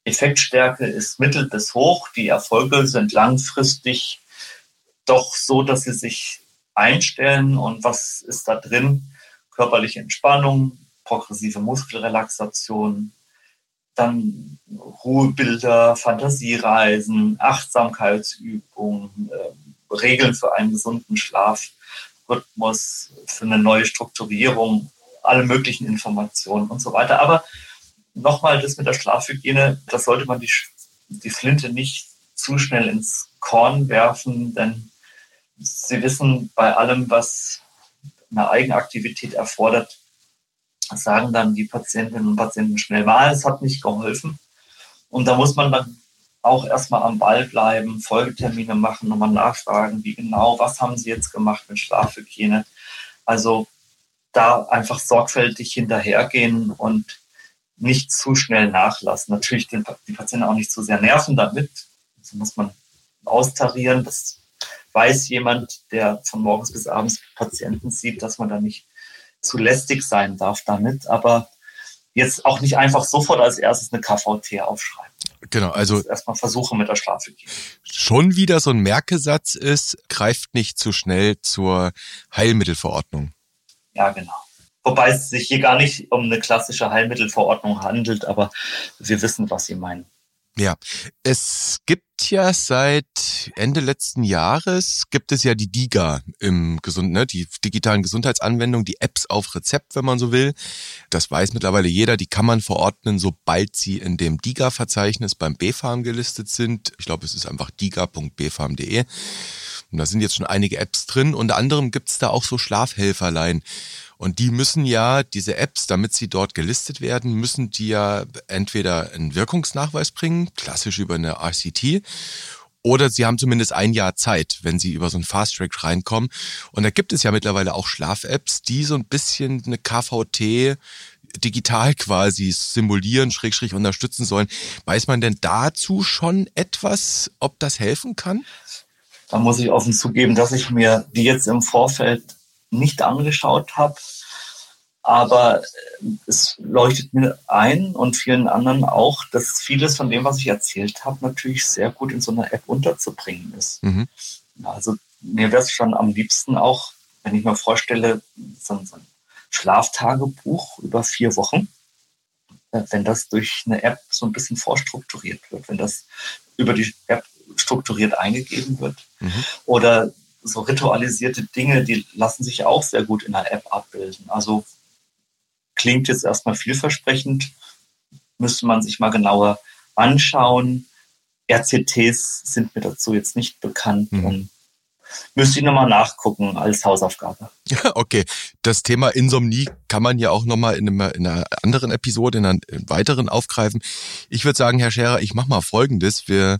Effektstärke ist mittel bis hoch. Die Erfolge sind langfristig doch so, dass sie sich einstellen. Und was ist da drin? Körperliche Entspannung, progressive Muskelrelaxation, dann Ruhebilder, Fantasiereisen, Achtsamkeitsübungen, äh, Regeln für einen gesunden Schlaf. Rhythmus, für eine neue Strukturierung, alle möglichen Informationen und so weiter. Aber nochmal das mit der Schlafhygiene, das sollte man die, die Flinte nicht zu schnell ins Korn werfen, denn Sie wissen, bei allem, was eine Eigenaktivität erfordert, sagen dann die Patientinnen und Patienten schnell mal, es hat nicht geholfen. Und da muss man dann auch erstmal am Ball bleiben, Folgetermine machen, nochmal nachfragen, wie genau, was haben Sie jetzt gemacht mit Schlafhygiene. Also da einfach sorgfältig hinterhergehen und nicht zu schnell nachlassen. Natürlich den, die Patienten auch nicht zu sehr nerven damit. Das muss man austarieren. Das weiß jemand, der von morgens bis abends Patienten sieht, dass man da nicht zu lästig sein darf damit. Aber jetzt auch nicht einfach sofort als erstes eine KVT aufschreiben. Genau, also erstmal versuche mit der Schlafhygiene. Schon wieder so ein Merkesatz ist, greift nicht zu schnell zur Heilmittelverordnung. Ja, genau. Wobei es sich hier gar nicht um eine klassische Heilmittelverordnung handelt, aber wir wissen, was Sie meinen. Ja, es gibt ja seit Ende letzten Jahres gibt es ja die DIGA im Gesund, ne, die digitalen Gesundheitsanwendungen, die Apps auf Rezept, wenn man so will. Das weiß mittlerweile jeder. Die kann man verordnen, sobald sie in dem DIGA-Verzeichnis beim BfArM gelistet sind. Ich glaube, es ist einfach diga.bfarm.de. Und da sind jetzt schon einige Apps drin. Unter anderem gibt's da auch so Schlafhelferlein. Und die müssen ja, diese Apps, damit sie dort gelistet werden, müssen die ja entweder einen Wirkungsnachweis bringen, klassisch über eine RCT, oder sie haben zumindest ein Jahr Zeit, wenn sie über so einen Fast Track reinkommen. Und da gibt es ja mittlerweile auch Schlaf-Apps, die so ein bisschen eine KVT digital quasi simulieren, schräg, unterstützen sollen. Weiß man denn dazu schon etwas, ob das helfen kann? Da muss ich offen zugeben, dass ich mir die jetzt im Vorfeld nicht angeschaut habe. Aber äh, es leuchtet mir ein und vielen anderen auch, dass vieles von dem, was ich erzählt habe, natürlich sehr gut in so einer App unterzubringen ist. Mhm. Also mir wäre es schon am liebsten auch, wenn ich mir vorstelle, so ein, Schlaftagebuch über vier Wochen, äh, wenn das durch eine App so ein bisschen vorstrukturiert wird, wenn das über die App strukturiert eingegeben wird. Mhm. Oder so ritualisierte Dinge, die lassen sich auch sehr gut in der App abbilden. Also klingt jetzt erstmal vielversprechend, müsste man sich mal genauer anschauen. RCTs sind mir dazu jetzt nicht bekannt. Mhm. Müsste ich nochmal nachgucken als Hausaufgabe. Okay. Das Thema Insomnie kann man ja auch nochmal in, in einer anderen Episode, in einer weiteren aufgreifen. Ich würde sagen, Herr Scherer, ich mache mal Folgendes. Wir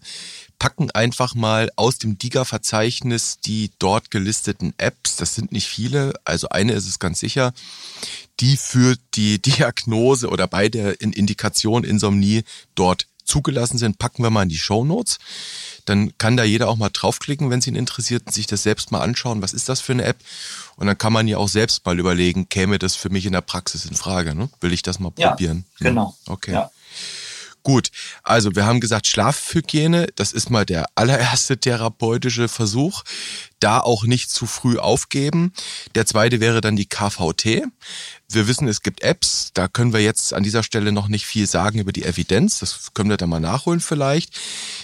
packen einfach mal aus dem DIGA-Verzeichnis die dort gelisteten Apps. Das sind nicht viele, also eine ist es ganz sicher, die für die Diagnose oder bei der Indikation Insomnie dort zugelassen sind, packen wir mal in die Show Notes. Dann kann da jeder auch mal draufklicken, wenn es ihn interessiert, und sich das selbst mal anschauen. Was ist das für eine App? Und dann kann man ja auch selbst mal überlegen, käme das für mich in der Praxis in Frage? Ne? Will ich das mal ja, probieren? Genau. Okay. Ja. Gut, also wir haben gesagt, Schlafhygiene, das ist mal der allererste therapeutische Versuch. Da auch nicht zu früh aufgeben. Der zweite wäre dann die KVT. Wir wissen, es gibt Apps, da können wir jetzt an dieser Stelle noch nicht viel sagen über die Evidenz. Das können wir dann mal nachholen vielleicht.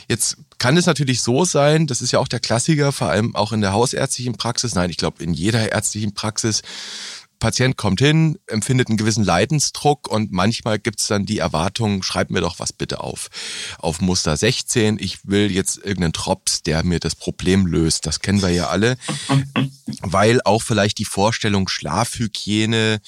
Jetzt kann es natürlich so sein, das ist ja auch der Klassiker, vor allem auch in der hausärztlichen Praxis, nein, ich glaube in jeder ärztlichen Praxis, Patient kommt hin, empfindet einen gewissen Leidensdruck und manchmal gibt's dann die Erwartung, schreib mir doch was bitte auf. Auf Muster 16, ich will jetzt irgendeinen Drops, der mir das Problem löst. Das kennen wir ja alle. Weil auch vielleicht die Vorstellung Schlafhygiene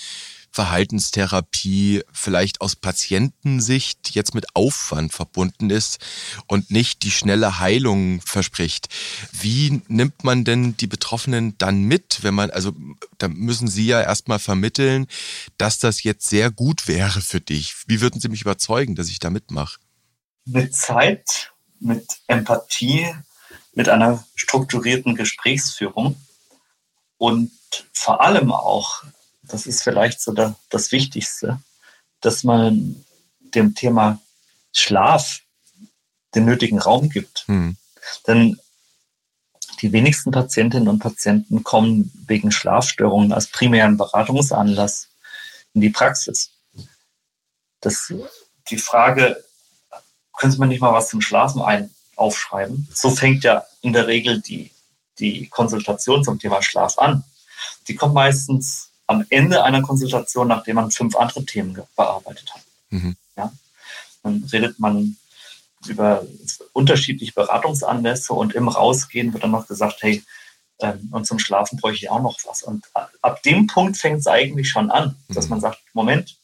Verhaltenstherapie vielleicht aus Patientensicht jetzt mit Aufwand verbunden ist und nicht die schnelle Heilung verspricht. Wie nimmt man denn die Betroffenen dann mit, wenn man, also da müssen Sie ja erstmal vermitteln, dass das jetzt sehr gut wäre für dich. Wie würden Sie mich überzeugen, dass ich da mitmache? Mit Zeit, mit Empathie, mit einer strukturierten Gesprächsführung und vor allem auch das ist vielleicht so da, das Wichtigste, dass man dem Thema Schlaf den nötigen Raum gibt. Mhm. Denn die wenigsten Patientinnen und Patienten kommen wegen Schlafstörungen als primären Beratungsanlass in die Praxis. Das, die Frage, können Sie mir nicht mal was zum Schlafen ein, aufschreiben? So fängt ja in der Regel die, die Konsultation zum Thema Schlaf an. Die kommt meistens am Ende einer Konsultation, nachdem man fünf andere Themen bearbeitet hat. Mhm. Ja? Dann redet man über unterschiedliche Beratungsanlässe und im Rausgehen wird dann noch gesagt, hey, ähm, und zum Schlafen bräuchte ich auch noch was. Und ab dem Punkt fängt es eigentlich schon an, dass mhm. man sagt, Moment,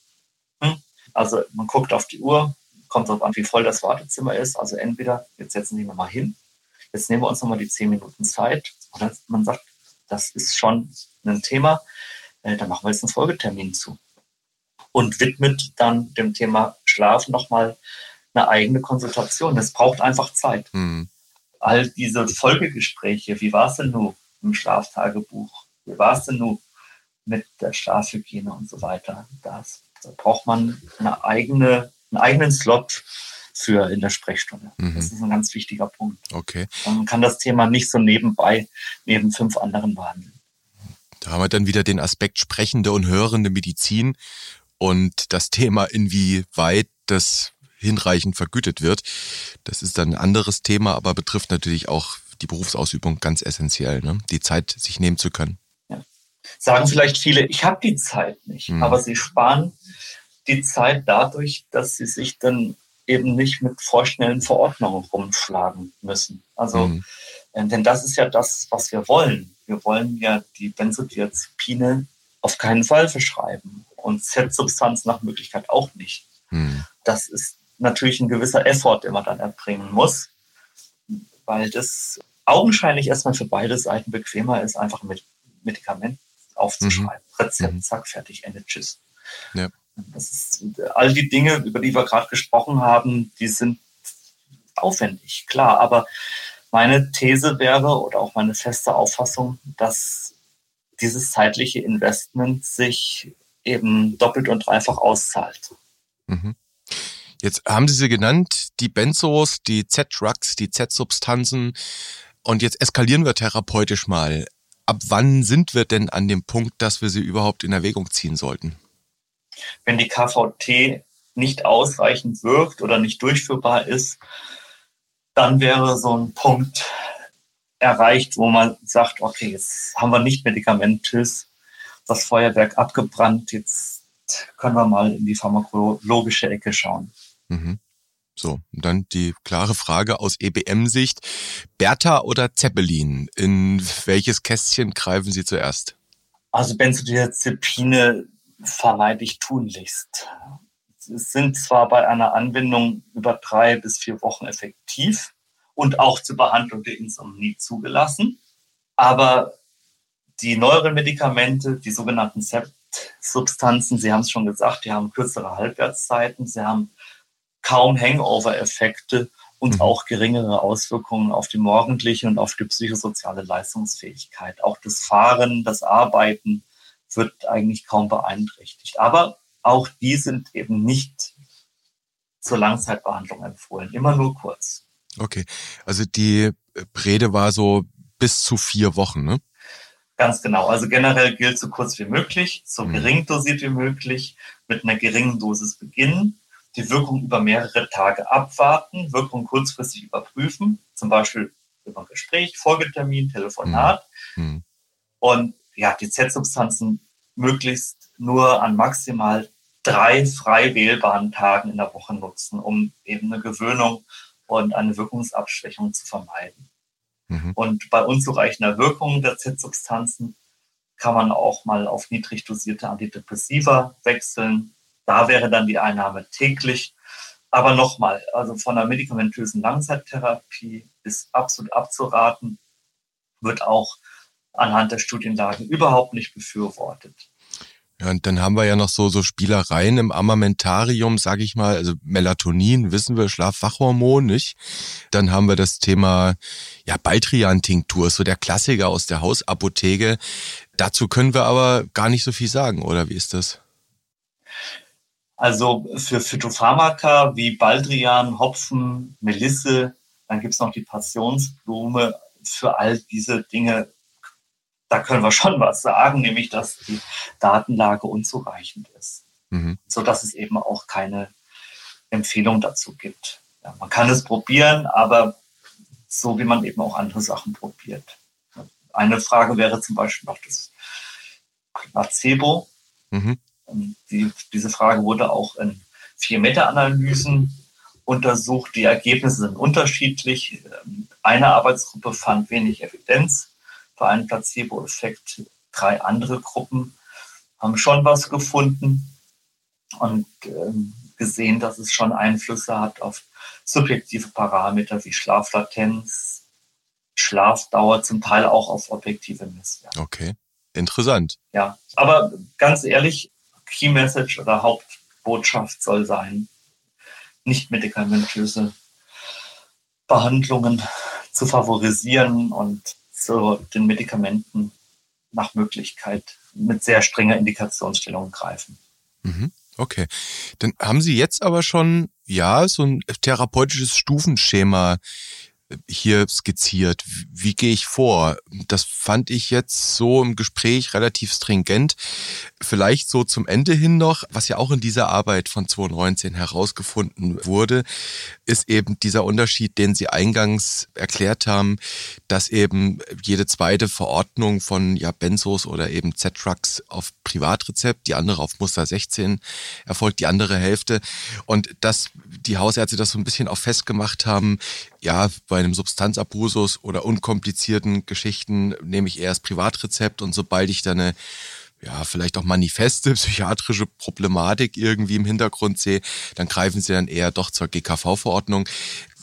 hm, also man guckt auf die Uhr, kommt darauf an, wie voll das Wartezimmer ist. Also entweder, jetzt setzen Sie mal hin, jetzt nehmen wir uns nochmal die zehn Minuten Zeit. Oder man sagt, das ist schon ein Thema, äh, da machen wir jetzt einen Folgetermin zu. Und widmet dann dem Thema Schlaf nochmal eine eigene Konsultation. Das braucht einfach Zeit. Mhm. All diese Folgegespräche, wie war es denn nun im Schlaftagebuch? Wie war es denn nun mit der Schlafhygiene und so weiter? Das, da braucht man eine eigene, einen eigenen Slot für in der Sprechstunde. Mhm. Das ist ein ganz wichtiger Punkt. Okay. Man kann das Thema nicht so nebenbei neben fünf anderen behandeln. Da haben wir dann wieder den Aspekt sprechende und hörende Medizin und das Thema, inwieweit das hinreichend vergütet wird. Das ist dann ein anderes Thema, aber betrifft natürlich auch die Berufsausübung ganz essentiell, ne? die Zeit sich nehmen zu können. Ja. Sagen vielleicht viele, ich habe die Zeit nicht, mhm. aber sie sparen die Zeit dadurch, dass sie sich dann eben nicht mit vorschnellen Verordnungen rumschlagen müssen. Also, mhm. Äh, denn das ist ja das, was wir wollen. Wir wollen ja die Benzodiazepine auf keinen Fall verschreiben und Z-Substanz nach Möglichkeit auch nicht. Mhm. Das ist natürlich ein gewisser Effort, den man dann erbringen muss, weil das augenscheinlich erstmal für beide Seiten bequemer ist, einfach mit Medikament aufzuschreiben. Mhm. Rezept, mhm. zack, fertig, Ende, tschüss. Ja. Das ist, all die Dinge, über die wir gerade gesprochen haben, die sind aufwendig, klar. Aber meine These wäre oder auch meine feste Auffassung, dass dieses zeitliche Investment sich eben doppelt und dreifach auszahlt. Mhm. Jetzt haben Sie sie genannt, die Benzos, die Z-Drugs, die Z-Substanzen. Und jetzt eskalieren wir therapeutisch mal. Ab wann sind wir denn an dem Punkt, dass wir sie überhaupt in Erwägung ziehen sollten? Wenn die KVT nicht ausreichend wirkt oder nicht durchführbar ist, dann wäre so ein Punkt erreicht, wo man sagt, okay, jetzt haben wir nicht medikamentös das Feuerwerk abgebrannt, jetzt können wir mal in die pharmakologische Ecke schauen. Mhm. So, und dann die klare Frage aus EBM-Sicht. Bertha oder Zeppelin? In welches Kästchen greifen Sie zuerst? Also Benzodiazepine vermeide ich tunlichst. Sind zwar bei einer Anwendung über drei bis vier Wochen effektiv und auch zur Behandlung der Insomnie zugelassen, aber die neueren Medikamente, die sogenannten SEPT-Substanzen, Sie haben es schon gesagt, die haben kürzere Halbwertszeiten, sie haben kaum Hangover-Effekte und mhm. auch geringere Auswirkungen auf die morgendliche und auf die psychosoziale Leistungsfähigkeit. Auch das Fahren, das Arbeiten wird eigentlich kaum beeinträchtigt. Aber auch die sind eben nicht zur Langzeitbehandlung empfohlen, immer nur kurz. Okay, also die Rede war so bis zu vier Wochen, ne? Ganz genau. Also generell gilt so kurz wie möglich, so mhm. gering dosiert wie möglich, mit einer geringen Dosis beginnen die Wirkung über mehrere Tage abwarten, Wirkung kurzfristig überprüfen, zum Beispiel über ein Gespräch, Folgetermin, Telefonat. Mhm. Und ja, die Z-Substanzen möglichst nur an maximal drei frei wählbaren Tagen in der Woche nutzen, um eben eine Gewöhnung und eine Wirkungsabschwächung zu vermeiden. Mhm. Und bei unzureichender Wirkung der Z-Substanzen kann man auch mal auf niedrig dosierte Antidepressiva wechseln da wäre dann die Einnahme täglich. Aber nochmal, also von der medikamentösen Langzeittherapie ist absolut abzuraten, wird auch anhand der Studienlage überhaupt nicht befürwortet. Ja, und dann haben wir ja noch so, so Spielereien im Armamentarium, sag ich mal, also Melatonin, wissen wir, Schlafwachhormon, nicht? Dann haben wir das Thema, ja, Baldrian-Tinktur, so der Klassiker aus der Hausapotheke. Dazu können wir aber gar nicht so viel sagen, oder wie ist das? Also für Phytopharmaka wie Baldrian, Hopfen, Melisse, dann gibt es noch die Passionsblume. Für all diese Dinge, da können wir schon was sagen, nämlich dass die Datenlage unzureichend ist, mhm. sodass es eben auch keine Empfehlung dazu gibt. Ja, man kann es probieren, aber so wie man eben auch andere Sachen probiert. Eine Frage wäre zum Beispiel noch das Placebo. Mhm. Die, diese Frage wurde auch in vier Meta-Analysen untersucht. Die Ergebnisse sind unterschiedlich. Eine Arbeitsgruppe fand wenig Evidenz für einen Placebo-Effekt. Drei andere Gruppen haben schon was gefunden und ähm, gesehen, dass es schon Einflüsse hat auf subjektive Parameter wie Schlaflatenz, Schlafdauer, zum Teil auch auf objektive Messwerte. Okay, interessant. Ja, aber ganz ehrlich, Key Message oder Hauptbotschaft soll sein, nicht medikamentöse Behandlungen zu favorisieren und zu den Medikamenten nach Möglichkeit mit sehr strenger Indikationsstellung greifen. Mhm. Okay. Dann haben Sie jetzt aber schon, ja, so ein therapeutisches Stufenschema hier skizziert. Wie gehe ich vor? Das fand ich jetzt so im Gespräch relativ stringent. Vielleicht so zum Ende hin noch, was ja auch in dieser Arbeit von 2019 herausgefunden wurde, ist eben dieser Unterschied, den Sie eingangs erklärt haben, dass eben jede zweite Verordnung von ja, Benzos oder eben Z-Trucks auf Privatrezept, die andere auf Muster 16 erfolgt, die andere Hälfte. Und dass die Hausärzte das so ein bisschen auch festgemacht haben, ja, bei einem Substanzabusus oder unkomplizierten Geschichten nehme ich eher das Privatrezept und sobald ich dann eine ja, vielleicht auch manifeste psychiatrische Problematik irgendwie im Hintergrund sehe, dann greifen sie dann eher doch zur GKV-Verordnung.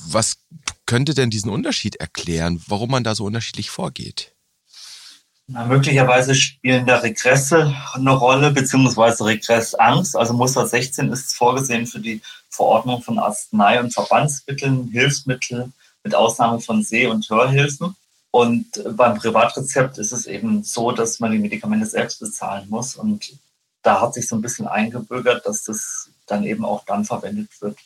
Was könnte denn diesen Unterschied erklären, warum man da so unterschiedlich vorgeht? Na, möglicherweise spielen da Regresse eine Rolle, beziehungsweise Regressangst. Also Muster 16 ist vorgesehen für die Verordnung von Arznei- und Verbandsmitteln, Hilfsmittel mit Ausnahme von Seh- und Hörhilfen. Und beim Privatrezept ist es eben so, dass man die Medikamente selbst bezahlen muss. Und da hat sich so ein bisschen eingebürgert, dass das dann eben auch dann verwendet wird,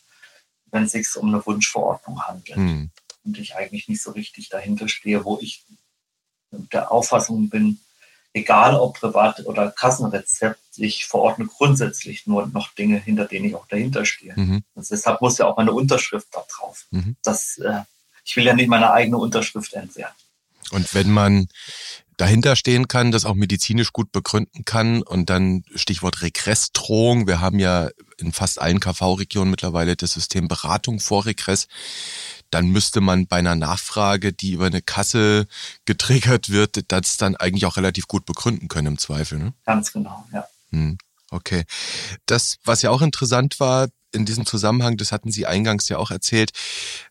wenn es sich um eine Wunschverordnung handelt. Hm. Und ich eigentlich nicht so richtig dahinter stehe, wo ich der Auffassung bin, egal ob Privat- oder Kassenrezept, ich verordne grundsätzlich nur noch Dinge, hinter denen ich auch dahinter stehe. Mhm. Also deshalb muss ja auch meine Unterschrift da drauf. Mhm. Das, äh, ich will ja nicht meine eigene Unterschrift entwerten. Und wenn man dahinter stehen kann, das auch medizinisch gut begründen kann und dann Stichwort Regressdrohung. Wir haben ja in fast allen KV-Regionen mittlerweile das System Beratung vor Regress dann müsste man bei einer Nachfrage, die über eine Kasse getriggert wird, das dann eigentlich auch relativ gut begründen können im Zweifel. Ne? Ganz genau, ja. Hm, okay. Das, was ja auch interessant war, in diesem Zusammenhang, das hatten Sie eingangs ja auch erzählt,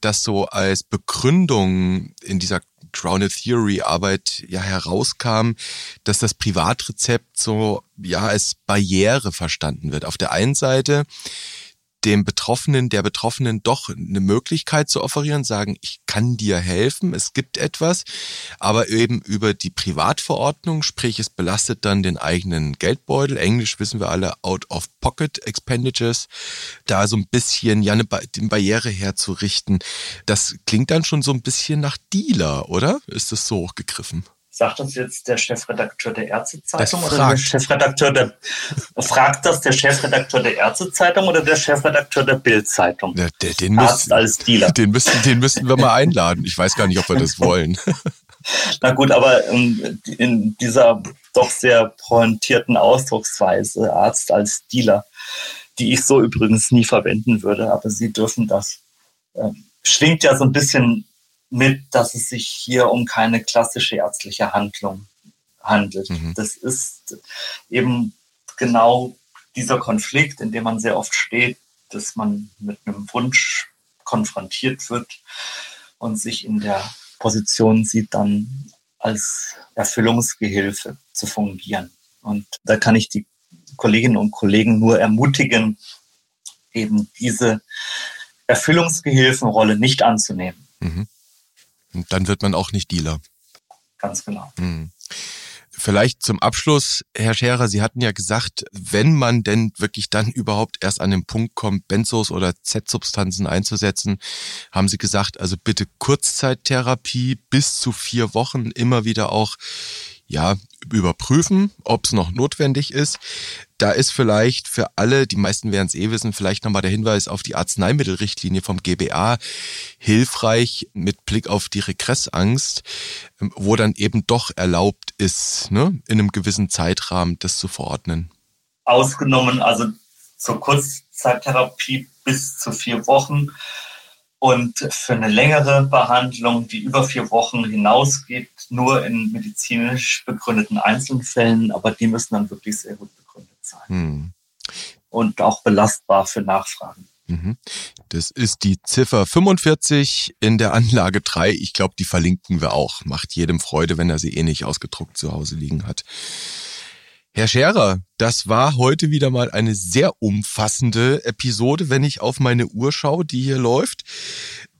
dass so als Begründung in dieser Grounded Theory Arbeit ja herauskam, dass das Privatrezept so ja als Barriere verstanden wird. Auf der einen Seite dem Betroffenen, der Betroffenen doch eine Möglichkeit zu offerieren, sagen, ich kann dir helfen, es gibt etwas, aber eben über die Privatverordnung, sprich es belastet dann den eigenen Geldbeutel, Englisch wissen wir alle, out-of-pocket expenditures, da so ein bisschen ja eine, ba eine Barriere herzurichten. Das klingt dann schon so ein bisschen nach Dealer, oder? Ist das so gegriffen? Sagt das jetzt der Chefredakteur der Ärztezeitung oder der Chefredakteur der fragt das der Chefredakteur der Ärztezeitung oder der Chefredakteur der Bildzeitung? Ja, den Arzt müssen, als Dealer. Den müssten, den müssten wir mal einladen. Ich weiß gar nicht, ob wir das wollen. Na gut, aber in, in dieser doch sehr pointierten Ausdrucksweise Arzt als Dealer, die ich so übrigens nie verwenden würde, aber Sie dürfen das. Äh, schwingt ja so ein bisschen mit, dass es sich hier um keine klassische ärztliche Handlung handelt. Mhm. Das ist eben genau dieser Konflikt, in dem man sehr oft steht, dass man mit einem Wunsch konfrontiert wird und sich in der Position sieht, dann als Erfüllungsgehilfe zu fungieren. Und da kann ich die Kolleginnen und Kollegen nur ermutigen, eben diese Erfüllungsgehilfenrolle nicht anzunehmen. Mhm. Und dann wird man auch nicht Dealer. Ganz genau. Hm. Vielleicht zum Abschluss, Herr Scherer, Sie hatten ja gesagt, wenn man denn wirklich dann überhaupt erst an den Punkt kommt, Benzos oder Z-Substanzen einzusetzen, haben Sie gesagt, also bitte Kurzzeittherapie bis zu vier Wochen immer wieder auch ja, überprüfen, ob es noch notwendig ist. Da ist vielleicht für alle, die meisten werden es eh wissen, vielleicht nochmal der Hinweis auf die Arzneimittelrichtlinie vom GBA hilfreich mit Blick auf die Regressangst, ähm, wo dann eben doch erlaubt ist, ne, in einem gewissen Zeitrahmen das zu verordnen. Ausgenommen, also zur Kurzzeittherapie bis zu vier Wochen und für eine längere Behandlung, die über vier Wochen hinausgeht, nur in medizinisch begründeten Einzelfällen, aber die müssen dann wirklich sehr gut sein. Hm. Und auch belastbar für Nachfragen. Mhm. Das ist die Ziffer 45 in der Anlage 3. Ich glaube, die verlinken wir auch. Macht jedem Freude, wenn er sie eh nicht ausgedruckt zu Hause liegen hat. Herr Scherer, das war heute wieder mal eine sehr umfassende Episode, wenn ich auf meine Uhr schaue, die hier läuft.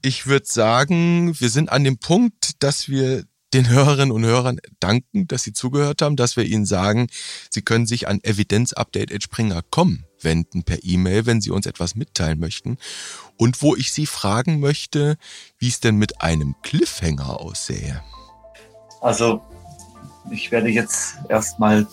Ich würde sagen, wir sind an dem Punkt, dass wir den Hörerinnen und Hörern danken, dass sie zugehört haben, dass wir ihnen sagen, sie können sich an evidenzupdate.springer.com wenden per E-Mail, wenn sie uns etwas mitteilen möchten. Und wo ich sie fragen möchte, wie es denn mit einem Cliffhanger aussähe. Also, ich werde jetzt erstmal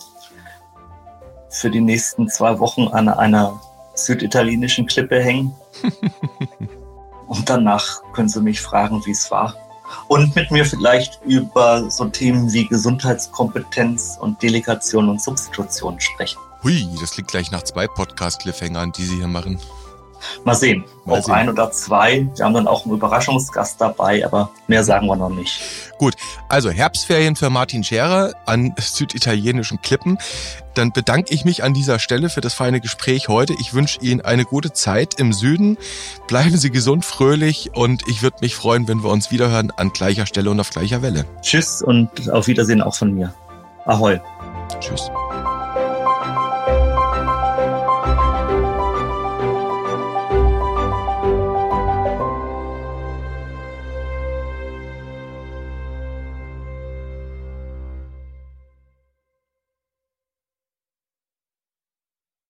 für die nächsten zwei Wochen an einer süditalienischen Klippe hängen. Und danach können Sie mich fragen, wie es war. Und mit mir vielleicht über so Themen wie Gesundheitskompetenz und Delegation und Substitution sprechen. Hui, das klingt gleich nach zwei Podcast-Cliffhangern, die Sie hier machen. Mal sehen, Mal ob ein oder zwei. Wir haben dann auch einen Überraschungsgast dabei, aber mehr sagen wir noch nicht. Gut, also Herbstferien für Martin Scherer an süditalienischen Klippen. Dann bedanke ich mich an dieser Stelle für das feine Gespräch heute. Ich wünsche Ihnen eine gute Zeit im Süden. Bleiben Sie gesund, fröhlich und ich würde mich freuen, wenn wir uns wiederhören an gleicher Stelle und auf gleicher Welle. Tschüss und auf Wiedersehen auch von mir. Ahoi. Tschüss.